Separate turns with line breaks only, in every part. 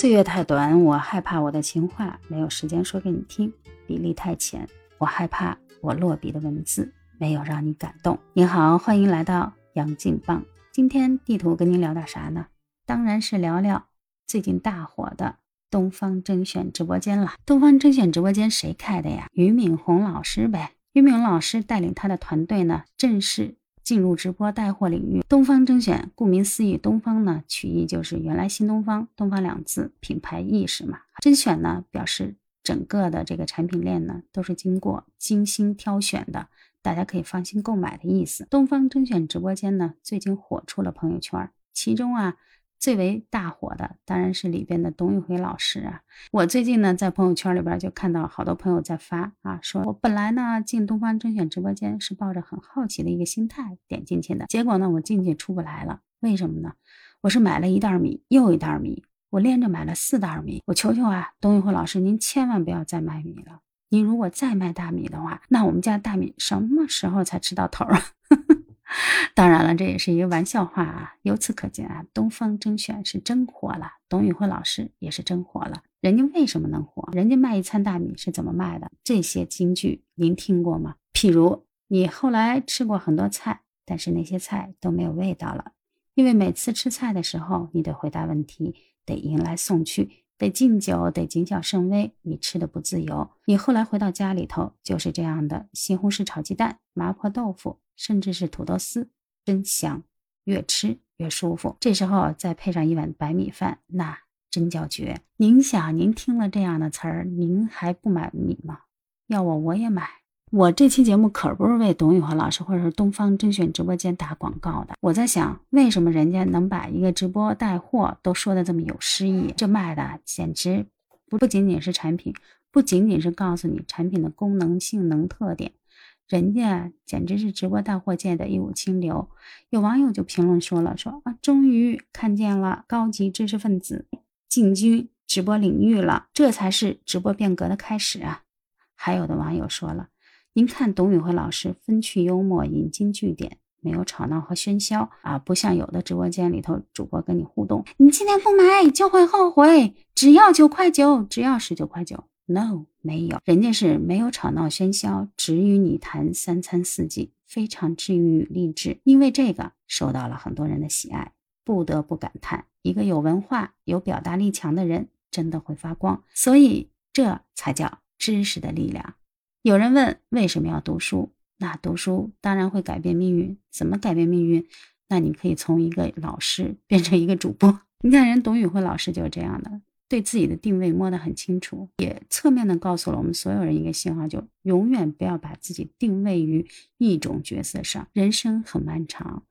岁月太短，我害怕我的情话没有时间说给你听；比例太浅，我害怕我落笔的文字没有让你感动。你好，欢迎来到杨劲棒。今天地图跟您聊点啥呢？当然是聊聊最近大火的东方甄选直播间了。东方甄选直播间谁开的呀？俞敏洪老师呗。俞敏洪老师带领他的团队呢，正式。进入直播带货领域，东方甄选，顾名思义，东方呢取意就是原来新东方，东方两字品牌意识嘛。甄选呢表示整个的这个产品链呢都是经过精心挑选的，大家可以放心购买的意思。东方甄选直播间呢最近火出了朋友圈，其中啊。最为大火的当然是里边的董宇辉老师啊！我最近呢在朋友圈里边就看到好多朋友在发啊，说我本来呢进东方甄选直播间是抱着很好奇的一个心态点进去的，结果呢我进去出不来了，为什么呢？我是买了一袋米又一袋米，我连着买了四袋米，我求求啊，董宇辉老师您千万不要再卖米了，您如果再卖大米的话，那我们家大米什么时候才吃到头啊？当然了，这也是一个玩笑话啊。由此可见啊，东方甄选是真火了，董宇辉老师也是真火了。人家为什么能火？人家卖一餐大米是怎么卖的？这些金句您听过吗？譬如你后来吃过很多菜，但是那些菜都没有味道了，因为每次吃菜的时候，你得回答问题，得迎来送去，得敬酒，得谨小慎微，你吃的不自由。你后来回到家里头，就是这样的：西红柿炒鸡蛋、麻婆豆腐。甚至是土豆丝，真香，越吃越舒服。这时候再配上一碗白米饭，那真叫绝。您想，您听了这样的词儿，您还不买米吗？要我我也买。我这期节目可不是为董宇华老师或者是东方甄选直播间打广告的。我在想，为什么人家能把一个直播带货都说的这么有诗意？这卖的简直不不仅仅是产品，不仅仅是告诉你产品的功能、性能、特点。人家简直是直播带货界的一股清流，有网友就评论说了：“说啊，终于看见了高级知识分子进军直播领域了，这才是直播变革的开始啊！”还有的网友说了：“您看董宇辉老师风趣幽默，引经据典，没有吵闹和喧嚣啊，不像有的直播间里头主播跟你互动，你今天不买就会后悔，只要九块九，只要十九块九。” No，没有，人家是没有吵闹喧嚣，只与你谈三餐四季，非常治愈励志。因为这个受到了很多人的喜爱，不得不感叹，一个有文化、有表达力强的人真的会发光。所以这才叫知识的力量。有人问为什么要读书？那读书当然会改变命运。怎么改变命运？那你可以从一个老师变成一个主播。你看人董宇辉老师就是这样的。对自己的定位摸得很清楚，也侧面的告诉了我们所有人一个信号：就永远不要把自己定位于一种角色上。人生很漫长，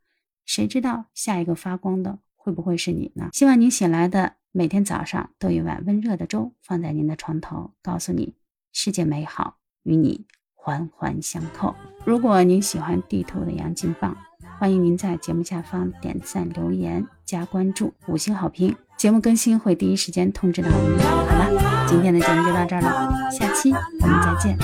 谁知道下一个发光的会不会是你呢？希望您醒来的每天早上都有一碗温热的粥放在您的床头，告诉你世界美好与你环环相扣。如果您喜欢地图的杨金棒，欢迎您在节目下方点赞、留言、加关注、五星好评。节目更新会第一时间通知到您。好了，今天的节目就到这儿了，下期我们再见。